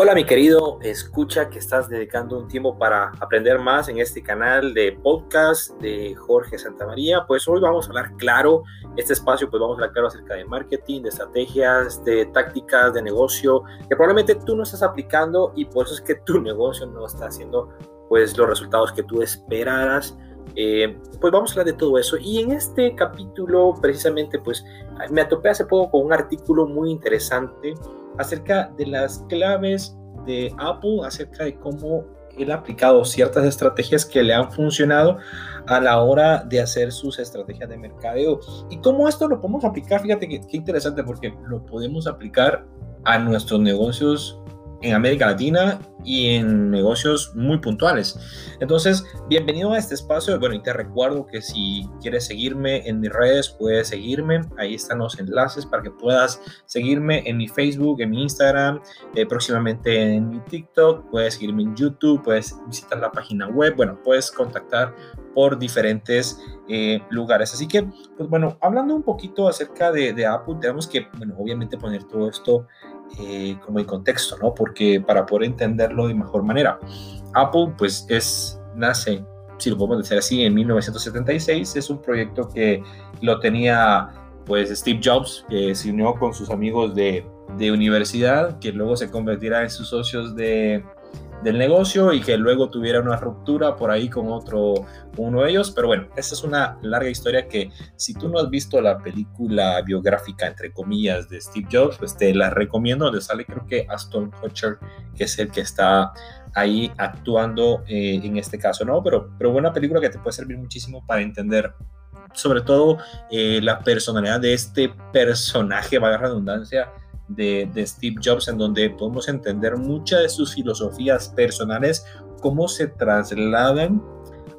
Hola mi querido, escucha que estás dedicando un tiempo para aprender más en este canal de podcast de Jorge Santamaría. Pues hoy vamos a hablar claro, este espacio pues vamos a hablar claro acerca de marketing, de estrategias, de tácticas de negocio que probablemente tú no estás aplicando y por eso es que tu negocio no está haciendo pues los resultados que tú esperaras. Eh, pues vamos a hablar de todo eso y en este capítulo precisamente pues me atopé hace poco con un artículo muy interesante acerca de las claves de Apple, acerca de cómo él ha aplicado ciertas estrategias que le han funcionado a la hora de hacer sus estrategias de mercadeo. Y cómo esto lo podemos aplicar, fíjate qué interesante, porque lo podemos aplicar a nuestros negocios en América Latina y en negocios muy puntuales. Entonces, bienvenido a este espacio. Bueno, y te recuerdo que si quieres seguirme en mis redes, puedes seguirme. Ahí están los enlaces para que puedas seguirme en mi Facebook, en mi Instagram, eh, próximamente en mi TikTok. Puedes seguirme en YouTube, puedes visitar la página web. Bueno, puedes contactar por diferentes eh, lugares. Así que, pues bueno, hablando un poquito acerca de, de Apple, tenemos que, bueno, obviamente poner todo esto eh, como en contexto, ¿no? Porque para poder entenderlo de mejor manera. Apple, pues, es, nace, si lo podemos decir así, en 1976. Es un proyecto que lo tenía, pues, Steve Jobs, que se unió con sus amigos de, de universidad, que luego se convertirá en sus socios de, del negocio y que luego tuviera una ruptura por ahí con otro uno de ellos. Pero bueno, esta es una larga historia que si tú no has visto la película biográfica, entre comillas, de Steve Jobs, pues te la recomiendo, donde sale creo que Aston Kutcher, que es el que está ahí actuando eh, en este caso, ¿no? Pero, pero buena película que te puede servir muchísimo para entender sobre todo eh, la personalidad de este personaje, va la redundancia, de, Steve Jobs, en donde podemos entender muchas de sus filosofías personales, cómo se trasladan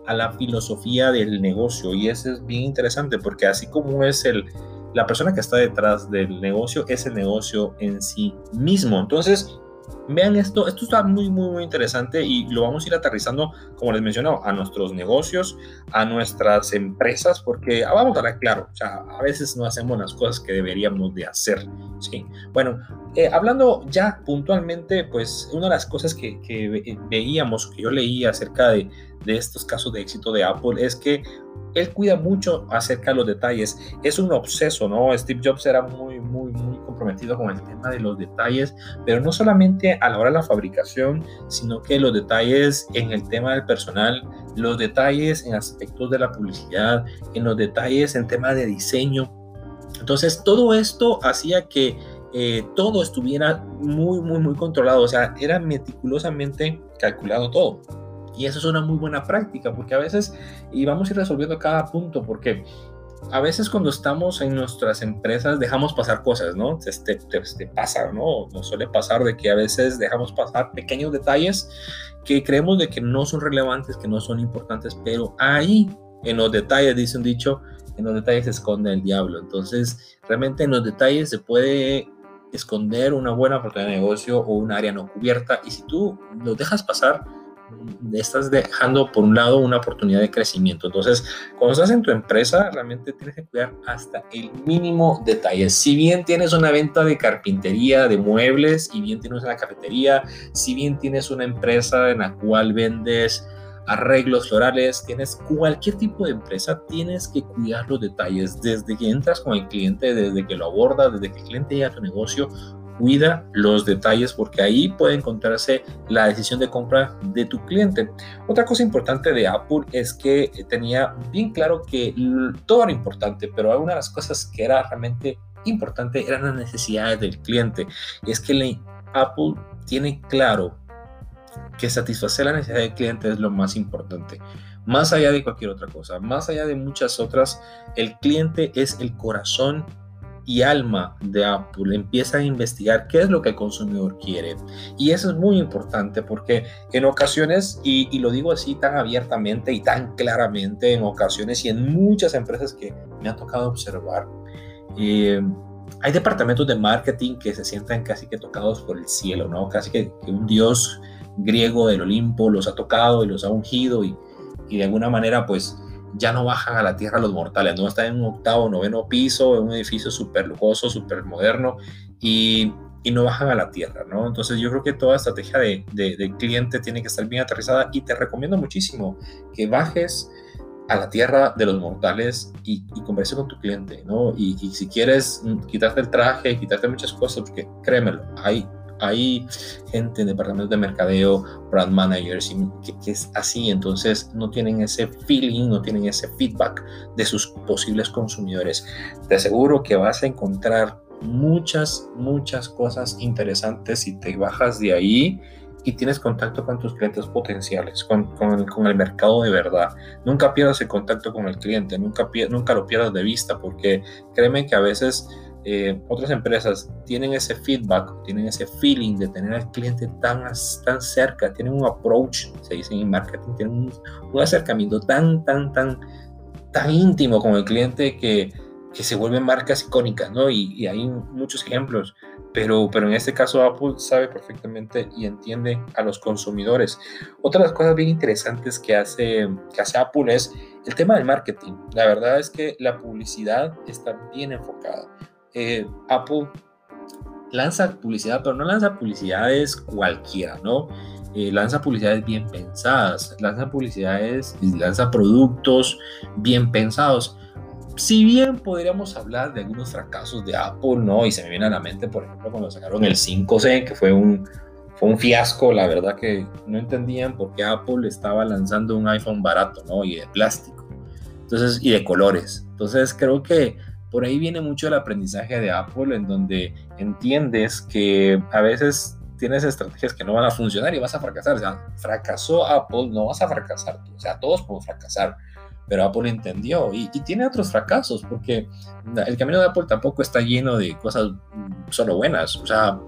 a la filosofía del negocio. Y eso es bien interesante porque así como es el, la persona que está detrás del negocio, es el negocio en sí mismo. Entonces, Vean esto, esto está muy, muy, muy interesante y lo vamos a ir aterrizando, como les menciono, a nuestros negocios, a nuestras empresas, porque ah, vamos a ver claro, o sea, a veces no hacemos las cosas que deberíamos de hacer, ¿sí? Bueno, eh, hablando ya puntualmente, pues una de las cosas que, que veíamos, que yo leía acerca de, de estos casos de éxito de Apple es que él cuida mucho acerca de los detalles. Es un obseso, ¿no? Steve Jobs era muy, muy, muy comprometido con el tema de los detalles, pero no solamente a la hora de la fabricación, sino que los detalles en el tema del personal, los detalles en aspectos de la publicidad, en los detalles en tema de diseño. Entonces, todo esto hacía que eh, todo estuviera muy, muy, muy controlado. O sea, era meticulosamente calculado todo. Y eso es una muy buena práctica porque a veces, y vamos a ir resolviendo cada punto, porque a veces cuando estamos en nuestras empresas dejamos pasar cosas, ¿no? Este, te, pasa, ¿no? Nos suele pasar de que a veces dejamos pasar pequeños detalles que creemos de que no son relevantes, que no son importantes, pero ahí en los detalles, dice un dicho, en los detalles se esconde el diablo. Entonces, realmente en los detalles se puede esconder una buena oportunidad de negocio o un área no cubierta y si tú los dejas pasar, estás dejando por un lado una oportunidad de crecimiento. Entonces, cuando estás en tu empresa, realmente tienes que cuidar hasta el mínimo detalle. Si bien tienes una venta de carpintería, de muebles, y bien tienes una cafetería, si bien tienes una empresa en la cual vendes arreglos florales, tienes cualquier tipo de empresa, tienes que cuidar los detalles desde que entras con el cliente, desde que lo abordas, desde que el cliente llega a tu negocio, cuida los detalles porque ahí puede encontrarse la decisión de compra de tu cliente. Otra cosa importante de Apple es que tenía bien claro que todo era importante, pero una de las cosas que era realmente importante eran las necesidades del cliente. Y es que Apple tiene claro que satisfacer la necesidad del cliente es lo más importante. Más allá de cualquier otra cosa, más allá de muchas otras, el cliente es el corazón y alma de Apple empieza a investigar qué es lo que el consumidor quiere. Y eso es muy importante porque en ocasiones, y, lo digo así tan abiertamente y tan claramente, en ocasiones y en muchas empresas que me ha tocado observar, eh, hay departamentos de marketing que se sientan casi que tocados por el cielo, ¿no? Casi que, un dios griego del Olimpo los ha tocado y los ha ungido y, y de alguna manera pues ya no bajan a la tierra los mortales, no están en un octavo, noveno piso, en un edificio súper lujoso, súper moderno, y, y no bajan a la tierra, ¿no? Entonces yo creo que toda estrategia de, de, cliente tiene que estar bien aterrizada y te recomiendo muchísimo que bajes a la tierra de los mortales y, y converse con tu cliente, ¿no? Y, y, si quieres quitarte el traje, quitarte muchas cosas, porque créemelo, hay, hay gente en departamentos de mercadeo, brand managers, que, que, es así, entonces no tienen ese feeling, no tienen ese feedback de sus posibles consumidores. Te aseguro que vas a encontrar muchas, muchas cosas interesantes si te bajas de ahí y tienes contacto con tus clientes potenciales, con, con, el mercado de verdad. Nunca pierdas el contacto con el cliente, nunca, nunca lo pierdas de vista, porque créeme que a veces eh, otras empresas tienen ese feedback, tienen ese feeling de tener al cliente tan, tan cerca, tienen un approach, se dice en marketing, tienen un, un acercamiento tan, tan, tan, tan íntimo con el cliente que que se vuelven marcas icónicas, ¿no? Y, hay muchos ejemplos, pero, pero en este caso Apple sabe perfectamente y entiende a los consumidores. Otra de las cosas bien interesantes que hace, que hace Apple es el tema del marketing. La verdad es que la publicidad está bien enfocada. Eh, Apple lanza publicidad, pero no lanza publicidades cualquiera, ¿no? Eh, lanza publicidades bien pensadas, lanza publicidades lanza productos bien pensados si bien podríamos hablar de algunos fracasos de Apple, ¿no? Y se me viene a la mente, por ejemplo, cuando sacaron el 5C, que fue un, fue un fiasco, la verdad que no entendían por qué Apple estaba lanzando un iPhone barato, ¿no? Y de plástico. Entonces, y de colores. Entonces, creo que por ahí viene mucho el aprendizaje de Apple, en donde entiendes que a veces tienes estrategias que no van a funcionar y vas a fracasar. O sea, fracasó Apple, no vas a fracasar. O sea, todos podemos fracasar pero Apple entendió y, tiene otros fracasos porque el camino de Apple tampoco está lleno de cosas solo buenas. O sea,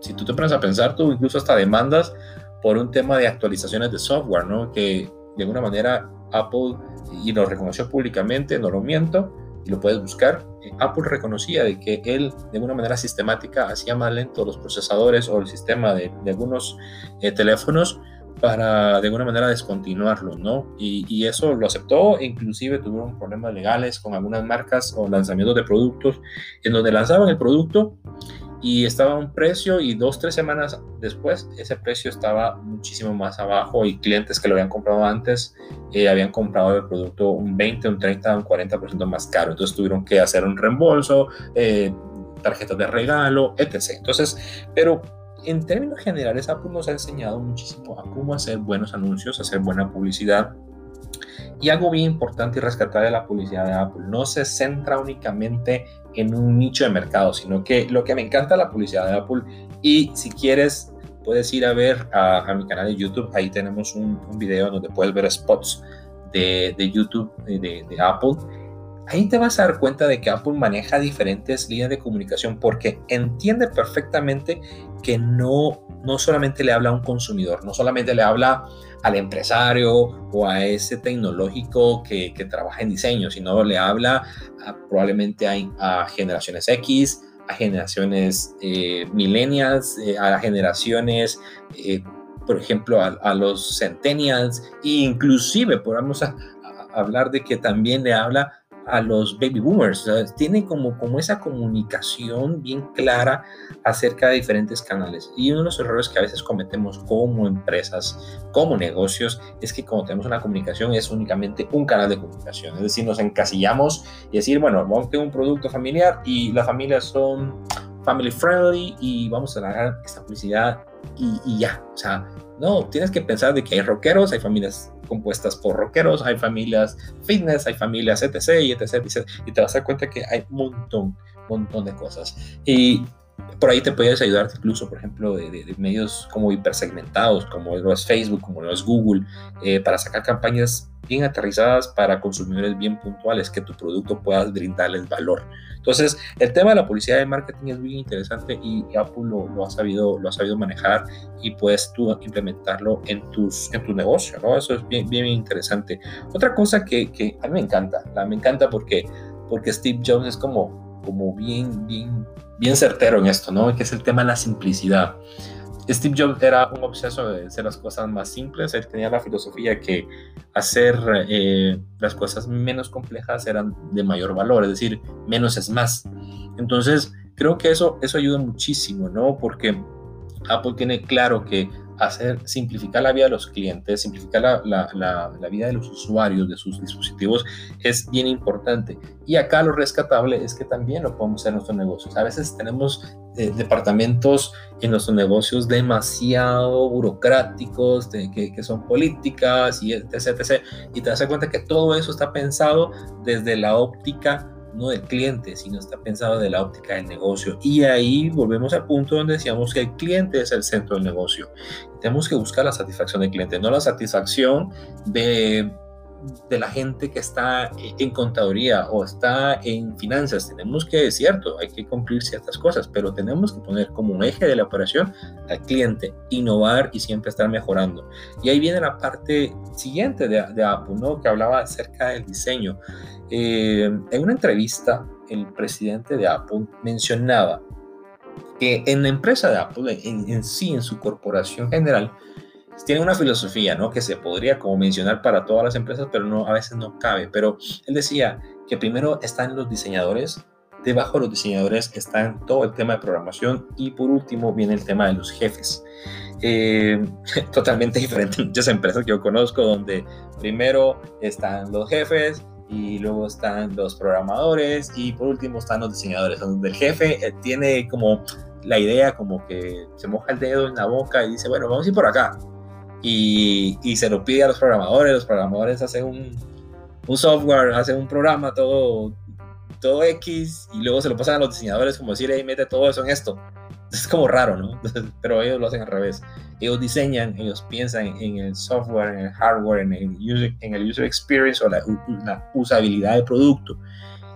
si tú te pones a pensar, tú incluso hasta demandas por un tema de actualizaciones de software, ¿no? Que de alguna manera Apple, y lo reconoció públicamente, no lo miento, y lo puedes buscar, eh, Apple reconocía de que él de alguna manera sistemática hacía más lento los procesadores o el sistema de, algunos eh, teléfonos para de alguna manera descontinuarlo, ¿no? Y, eso lo aceptó, inclusive tuvieron problemas legales con algunas marcas o lanzamientos de productos en donde lanzaban el producto y estaba a un precio y dos, tres semanas después ese precio estaba muchísimo más abajo y clientes que lo habían comprado antes eh, habían comprado el producto un 20, un 30, un 40% más caro. Entonces tuvieron que hacer un reembolso, eh, tarjetas de regalo, etc. Entonces, pero en términos generales, Apple nos ha enseñado muchísimo a cómo hacer buenos anuncios, hacer buena publicidad. Y algo bien importante y rescatar de la publicidad de Apple, no se centra únicamente en un nicho de mercado, sino que lo que me encanta de la publicidad de Apple, y si quieres, puedes ir a ver a, mi canal de YouTube, ahí tenemos un, video donde puedes ver spots de, YouTube de, de Apple. Ahí te vas a dar cuenta de que Apple maneja diferentes líneas de comunicación porque entiende perfectamente que no, no solamente le habla a un consumidor, no solamente le habla al empresario o a ese tecnológico que, trabaja en diseño, sino le habla probablemente a, generaciones X, a generaciones eh, millennials, eh, a generaciones, eh, por ejemplo, a, los centennials, e inclusive podemos hablar de que también le habla a los baby boomers. tiene como, como esa comunicación bien clara acerca de diferentes canales. Y uno de los errores que a veces cometemos como empresas, como negocios, es que como tenemos una comunicación es únicamente un canal de comunicación. Es decir, nos encasillamos y decir, bueno, vamos a tener un producto familiar y las familias son family friendly y vamos a dar esta publicidad y, y ya. O sea, no, tienes que pensar de que hay rockeros, hay familias compuestas por rockeros, hay familias fitness, hay familias etc, y etc, y te vas a dar cuenta que hay un montón, montón de cosas. Y por ahí te puedes ayudar incluso, por ejemplo, de, medios como hipersegmentados, como lo es Facebook, como lo es Google, eh, para sacar campañas bien aterrizadas para consumidores bien puntuales, que tu producto pueda brindarles valor. Entonces, el tema de la publicidad de marketing es bien interesante y Apple lo, ha, sabido, lo ha sabido manejar y puedes tú implementarlo en, tus, en tu negocio, ¿no? Eso es bien, bien, interesante. Otra cosa que, que, a mí me encanta, me encanta porque, porque Steve Jobs es como, como bien, bien, bien certero en esto, ¿no? Que es el tema de la simplicidad. Steve Jobs era un obseso de hacer las cosas más simples. Él tenía la filosofía que hacer eh, las cosas menos complejas eran de mayor valor, es decir, menos es más. Entonces, creo que eso, eso ayuda muchísimo, ¿no? Porque Apple tiene claro que hacer, simplificar la vida de los clientes, simplificar la, la, la, vida de los usuarios de sus dispositivos es bien importante. Y acá lo rescatable es que también lo podemos hacer en nuestros negocios. A veces tenemos eh, departamentos en nuestros negocios demasiado burocráticos, que, que, son políticas y etc, etc. Y te das cuenta que todo eso está pensado desde la óptica no del cliente, sino está pensado de la óptica del negocio. Y ahí volvemos al punto donde decíamos que el cliente es el centro del negocio. Tenemos que buscar la satisfacción del cliente, no la satisfacción de, de la gente que está en contaduría o está en finanzas. Tenemos que, es cierto, hay que cumplir ciertas cosas, pero tenemos que poner como un eje de la operación al cliente, innovar y siempre estar mejorando. Y ahí viene la parte siguiente de, Apple, ¿no? que hablaba acerca del diseño. Eh, en una entrevista, el presidente de Apple mencionaba que en la empresa de Apple, en, sí, en su corporación general, tiene una filosofía, ¿no? Que se podría como mencionar para todas las empresas, pero no, a veces no cabe. Pero él decía que primero están los diseñadores, debajo de los diseñadores están todo el tema de programación y por último viene el tema de los jefes. Eh, totalmente diferente en muchas empresas que yo conozco, donde primero están los jefes, y luego están los programadores y por último están los diseñadores, donde el jefe eh, tiene como la idea como que se moja el dedo en la boca y dice, bueno, vamos a ir por acá. Y, y se lo pide a los programadores, los programadores hacen un, un software, hacen un programa todo, todo X y luego se lo pasan a los diseñadores como decir, hey, mete todo eso en esto. Es como raro, ¿no? Pero ellos lo hacen al revés ellos diseñan, ellos piensan en el software, en el hardware, en el user, en el user experience o la, usabilidad del producto.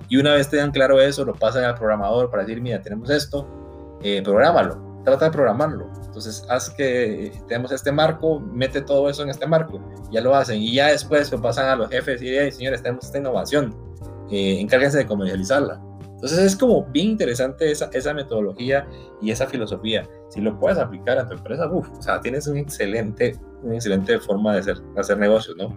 Y una vez te dan claro eso, lo pasan al programador para decir, mira, tenemos esto, eh, prográmalo, trata de programarlo. Entonces, haz que tenemos este marco, mete todo eso en este marco, ya lo hacen. Y ya después lo pasan a los jefes y dicen, señores, tenemos esta innovación, eh, encárguense de comercializarla. Entonces es como bien interesante esa, esa metodología y esa filosofía. Si lo puedes aplicar a tu empresa, uff, o sea, tienes un excelente, una excelente forma de hacer, hacer negocios, ¿no?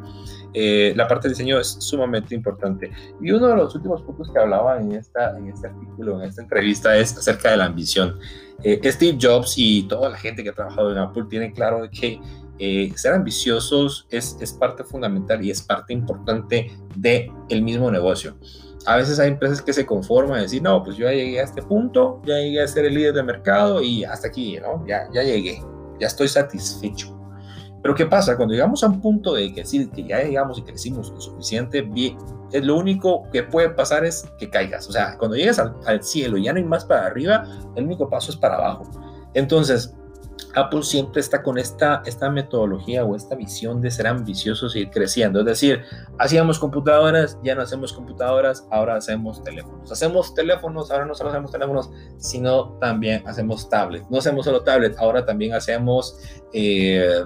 Eh, la parte de diseño es sumamente importante. Y uno de los últimos puntos que hablaba en, esta, en este artículo, en esta entrevista, es acerca de la ambición. Eh, Steve Jobs y toda la gente que ha trabajado en Apple tienen claro que eh, ser ambiciosos es, es parte fundamental y es parte importante del el mismo negocio a veces hay empresas que se conforman y decir, no, pues yo ya llegué a este punto, ya llegué a ser el líder de mercado y hasta aquí, ¿no? Ya, ya llegué, ya estoy satisfecho. Pero ¿qué pasa? Cuando llegamos a un punto de que, sí, que ya llegamos y crecimos lo suficiente, bien, es lo único que puede pasar es que caigas. O sea, cuando llegas al, al cielo y ya no hay más para arriba, el único paso es para abajo. Entonces, Apple siempre está con esta, esta metodología o esta visión de ser ambiciosos y ir creciendo. Es decir, hacíamos computadoras, ya no hacemos computadoras, ahora hacemos teléfonos. Hacemos teléfonos, ahora no solo hacemos teléfonos, sino también hacemos tablets. No hacemos solo tablets, ahora también hacemos... Eh,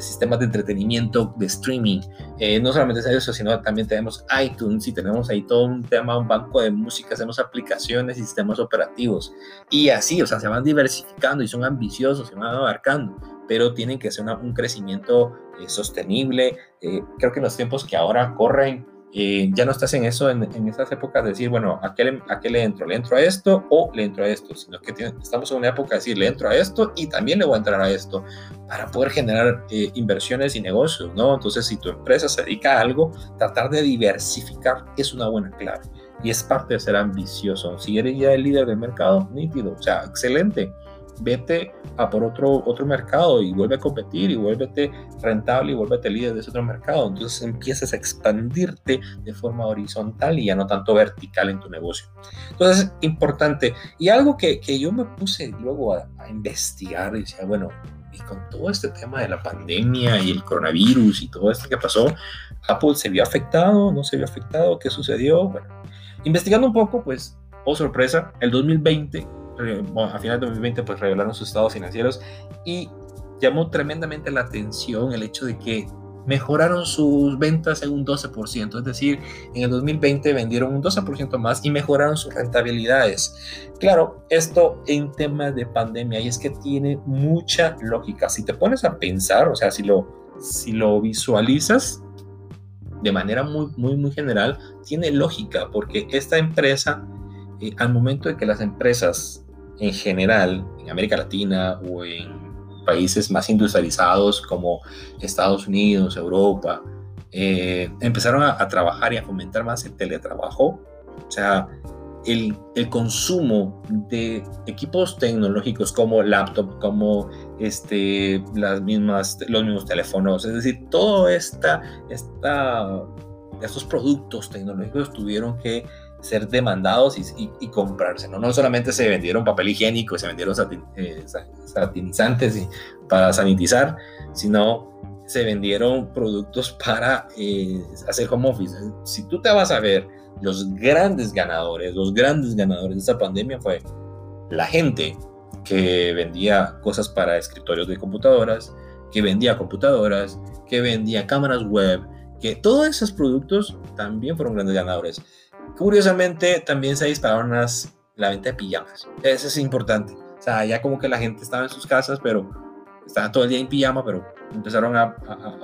sistemas de entretenimiento, de streaming. Eh, no solamente es eso, sino también tenemos iTunes y tenemos ahí todo un tema, un banco de música, hacemos aplicaciones y sistemas operativos. Y así, o sea, se van diversificando y son ambiciosos, se van abarcando, pero tienen que ser un crecimiento eh, sostenible. Eh, creo que en los tiempos que ahora corren, eh, ya no estás en eso, en, en esas épocas de decir, bueno, ¿a qué, le, ¿a qué le entro? ¿Le entro a esto o le entro a esto? Sino que estamos en una época de decir, le entro a esto y también le voy a entrar a esto para poder generar eh, inversiones y negocios, ¿no? Entonces, si tu empresa se dedica a algo, tratar de diversificar es una buena clave y es parte de ser ambicioso. Si eres ya el líder del mercado, nítido, o sea, excelente vete a por otro, otro mercado y vuelve a competir y vuélvete rentable y vuélvete líder de ese otro mercado. Entonces empiezas a expandirte de forma horizontal y ya no tanto vertical en tu negocio. Entonces, importante. Y algo que, que yo me puse luego a, a investigar y decía, bueno, y con todo este tema de la pandemia y el coronavirus y todo esto que pasó, Apple se vio afectado, no se vio afectado, ¿qué sucedió? Bueno, investigando un poco, pues, oh sorpresa, el 2020 a final de 2020 pues revelaron sus estados financieros y llamó tremendamente la atención el hecho de que mejoraron sus ventas en un 12%, es decir, en el 2020 vendieron un 12% más y mejoraron sus rentabilidades. Claro, esto en temas de pandemia y es que tiene mucha lógica. Si te pones a pensar, o sea, si lo, si lo visualizas de manera muy, muy, muy general, tiene lógica porque esta empresa eh, al momento de que las empresas en general, en América Latina o en países más industrializados como Estados Unidos, Europa, eh, empezaron a, trabajar y a fomentar más el teletrabajo. O sea, el, el, consumo de equipos tecnológicos como laptop, como este, las mismas, los mismos teléfonos, es decir, todo esta, esta, estos productos tecnológicos tuvieron que ser demandados y, y, comprarse. ¿no? no solamente se vendieron papel higiénico, se vendieron eh, satinizantes para sanitizar, sino se vendieron productos para eh, hacer home office. Si tú te vas a ver, los grandes ganadores, los grandes ganadores de esta pandemia fue la gente que vendía cosas para escritorios de computadoras, que vendía computadoras, que vendía cámaras web, que todos esos productos también fueron grandes ganadores. Curiosamente, también se dispararon las, la venta de pijamas. Eso es importante. O sea, ya como que la gente estaba en sus casas, pero estaba todo el día en pijama, pero empezaron a,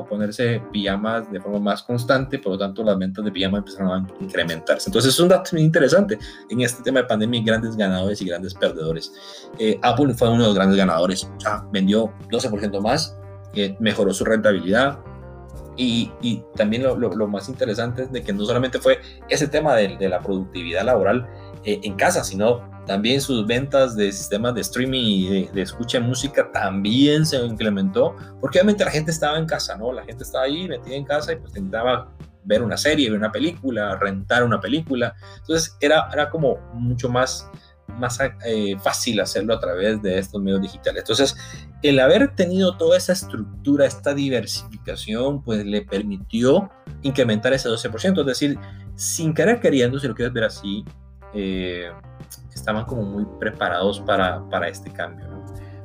ponerse pijamas de forma más constante, por lo tanto las ventas de pijamas empezaron a incrementarse. Entonces es un dato muy interesante en este tema de pandemia, grandes ganadores y grandes perdedores. Eh, Apple fue uno de los grandes ganadores, vendió 12% más, eh, mejoró su rentabilidad, y, y, también lo, lo, más interesante es de que no solamente fue ese tema de, de la productividad laboral eh, en casa, sino también sus ventas de sistemas de streaming y de, escucha de música también se incrementó, porque obviamente la gente estaba en casa, ¿no? La gente estaba ahí metida en casa y pues intentaba ver una serie, ver una película, rentar una película. Entonces era, era como mucho más más eh, fácil hacerlo a través de estos medios digitales. Entonces, el haber tenido toda esa estructura, esta diversificación, pues le permitió incrementar ese 12%. Es decir, sin querer queriendo, si lo quieres ver así, eh, estaban como muy preparados para, para este cambio.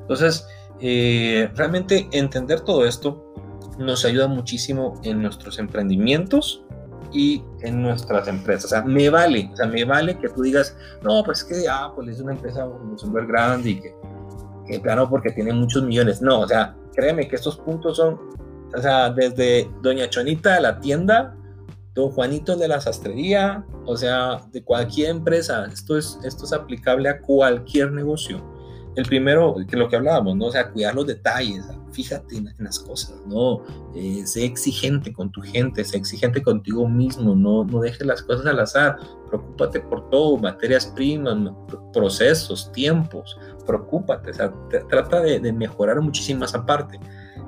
Entonces, eh, realmente entender todo esto nos ayuda muchísimo en nuestros emprendimientos y en nuestras empresas. O sea, me vale, o sea, me vale que tú digas, no, pues es que Apple es una empresa súper grande y que, que claro, porque tiene muchos millones. No, o sea, créeme que estos puntos son, o sea, desde Doña Chonita de la tienda, Don Juanito de la sastrería, o sea, de cualquier empresa. Esto es, esto es aplicable a cualquier negocio. El primero, que lo que hablábamos, ¿no? O sea, cuidar los detalles, fíjate en, las cosas, ¿no? Eh, sé exigente con tu gente, sé exigente contigo mismo, no, no dejes las cosas al azar, preocúpate por todo, materias primas, procesos, tiempos, preocúpate, o sea, trata de, mejorar muchísimo esa parte.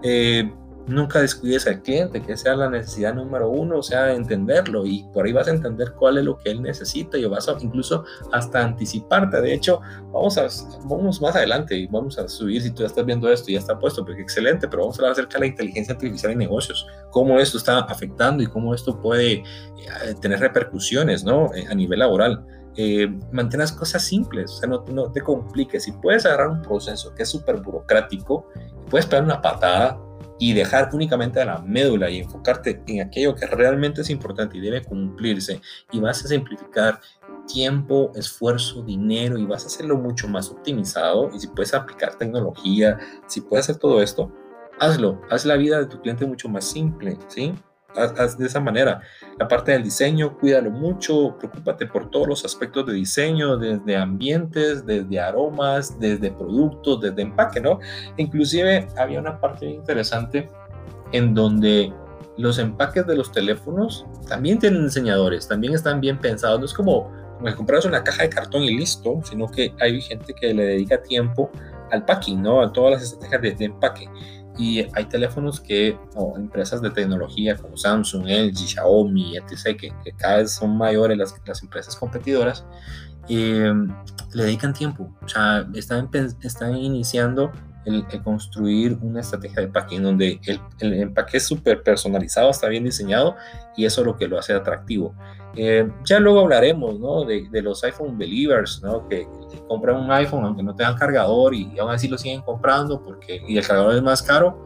Eh, nunca descuides al cliente, que sea la necesidad número uno, o sea, entenderlo y por ahí vas a entender cuál es lo que él necesita y vas a incluso hasta anticiparte. De hecho, vamos a vamos más adelante y vamos a subir, si tú ya estás viendo esto, ya está puesto, porque excelente, pero vamos a hablar acerca de la inteligencia artificial en negocios, cómo esto está afectando y cómo esto puede eh, tener repercusiones, ¿no? Eh, a nivel laboral. Eh, mantén las cosas simples, o sea, no, no te compliques. Si puedes agarrar un proceso que es súper burocrático, puedes pegar una patada y dejar únicamente a la médula y enfocarte en aquello que realmente es importante y debe cumplirse y vas a simplificar tiempo, esfuerzo, dinero y vas a hacerlo mucho más optimizado y si puedes aplicar tecnología, si puedes hacer todo esto, hazlo, haz la vida de tu cliente mucho más simple, ¿sí? Haz, de esa manera. La parte del diseño, cuídalo mucho, preocúpate por todos los aspectos de diseño, desde ambientes, desde aromas, desde productos, desde empaque, ¿no? Inclusive había una parte interesante en donde los empaques de los teléfonos también tienen diseñadores, también están bien pensados, no es como, como compras una caja de cartón y listo, sino que hay gente que le dedica tiempo al packing, ¿no? A todas las estrategias de empaque. Y hay teléfonos que, o empresas de tecnología como Samsung, LG, Xiaomi, etc., que, que cada vez son mayores las, las empresas competidoras, eh, le dedican tiempo. O sea, están, están iniciando el, construir una estrategia de packing donde el, el empaque es súper personalizado, está bien diseñado y eso es lo que lo hace atractivo. Eh, ya luego hablaremos ¿no? de, de, los iPhone Believers, ¿no? que, compran un iPhone aunque no tengan cargador y, aún así lo siguen comprando porque y el cargador es más caro.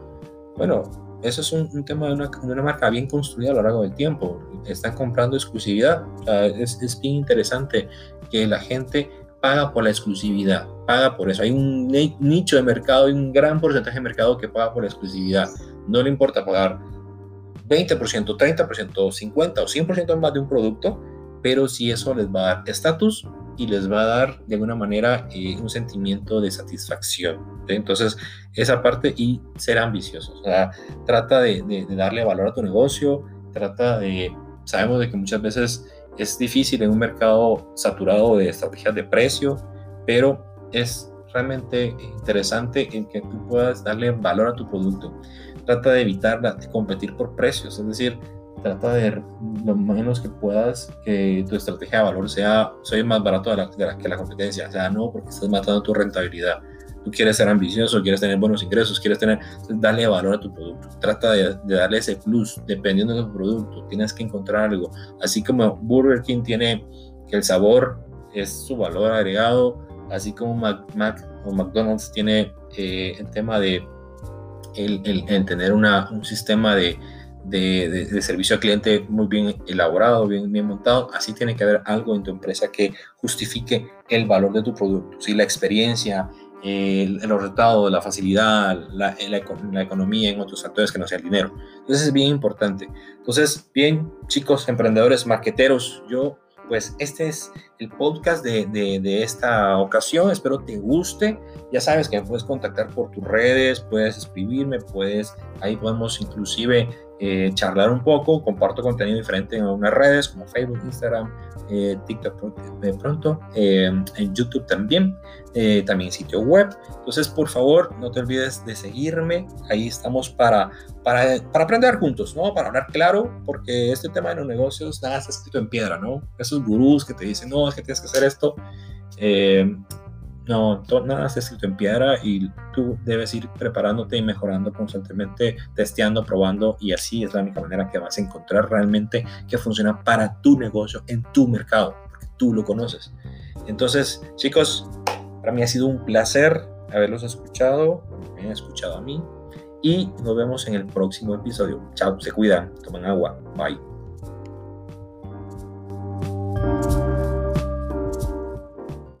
Bueno, eso es un, tema de una, de una, marca bien construida a lo largo del tiempo. Están comprando exclusividad. es, es bien interesante que la gente paga por la exclusividad, paga por eso. Hay un nicho de mercado y un gran porcentaje de mercado que paga por la exclusividad. No le importa pagar 20%, 30%, 50% o 100% más de un producto, pero si eso les va a dar estatus y les va a dar de alguna manera eh, un sentimiento de satisfacción. Entonces, esa parte y ser ambicioso. O sea, trata de, de, darle valor a tu negocio, trata de, sabemos de que muchas veces es difícil en un mercado saturado de estrategias de precio, pero es realmente interesante en que tú puedas darle valor a tu producto. Trata de evitar de competir por precios, es decir, trata de lo menos que puedas que tu estrategia de valor sea soy más barato de la, que la competencia, o sea, no porque estás matando tu rentabilidad. Tú quieres ser ambicioso, quieres tener buenos ingresos, quieres tener, darle valor a tu producto. Trata de, darle ese plus, dependiendo de tu producto, tienes que encontrar algo. Así como Burger King tiene que el sabor es su valor agregado, así como Mac, McDonald's tiene eh, el tema de el, tener un sistema de, servicio al cliente muy bien elaborado, bien, bien montado, así tiene que haber algo en tu empresa que justifique el valor de tu producto. Si la experiencia, el, el resultado, la facilidad, la, economía en otros factores que no sea el dinero. Entonces es bien importante. Entonces, bien, chicos, emprendedores, marqueteros, yo pues este es el podcast de, esta ocasión. Espero te guste. Ya sabes que me puedes contactar por tus redes, puedes escribirme, puedes, ahí podemos inclusive eh, charlar un poco, comparto contenido diferente en algunas redes como Facebook, Instagram, eh, TikTok de pronto, eh, en YouTube también, también sitio web. Entonces, por favor, no te olvides de seguirme. Ahí estamos para, para, para, aprender juntos, ¿no? Para hablar claro, porque este tema de los negocios nada está escrito en piedra, ¿no? Esos gurús que te dicen, no, es que tienes que hacer esto. No, nada está escrito en piedra y tú debes ir preparándote y mejorando constantemente, testeando, probando y así es la única manera que vas a encontrar realmente que funciona para tu negocio en tu mercado, porque tú lo conoces. Entonces, chicos, para mí ha sido un placer haberlos escuchado, me escuchado a mí y nos vemos en el próximo episodio. Chao, se cuidan, toman agua, bye.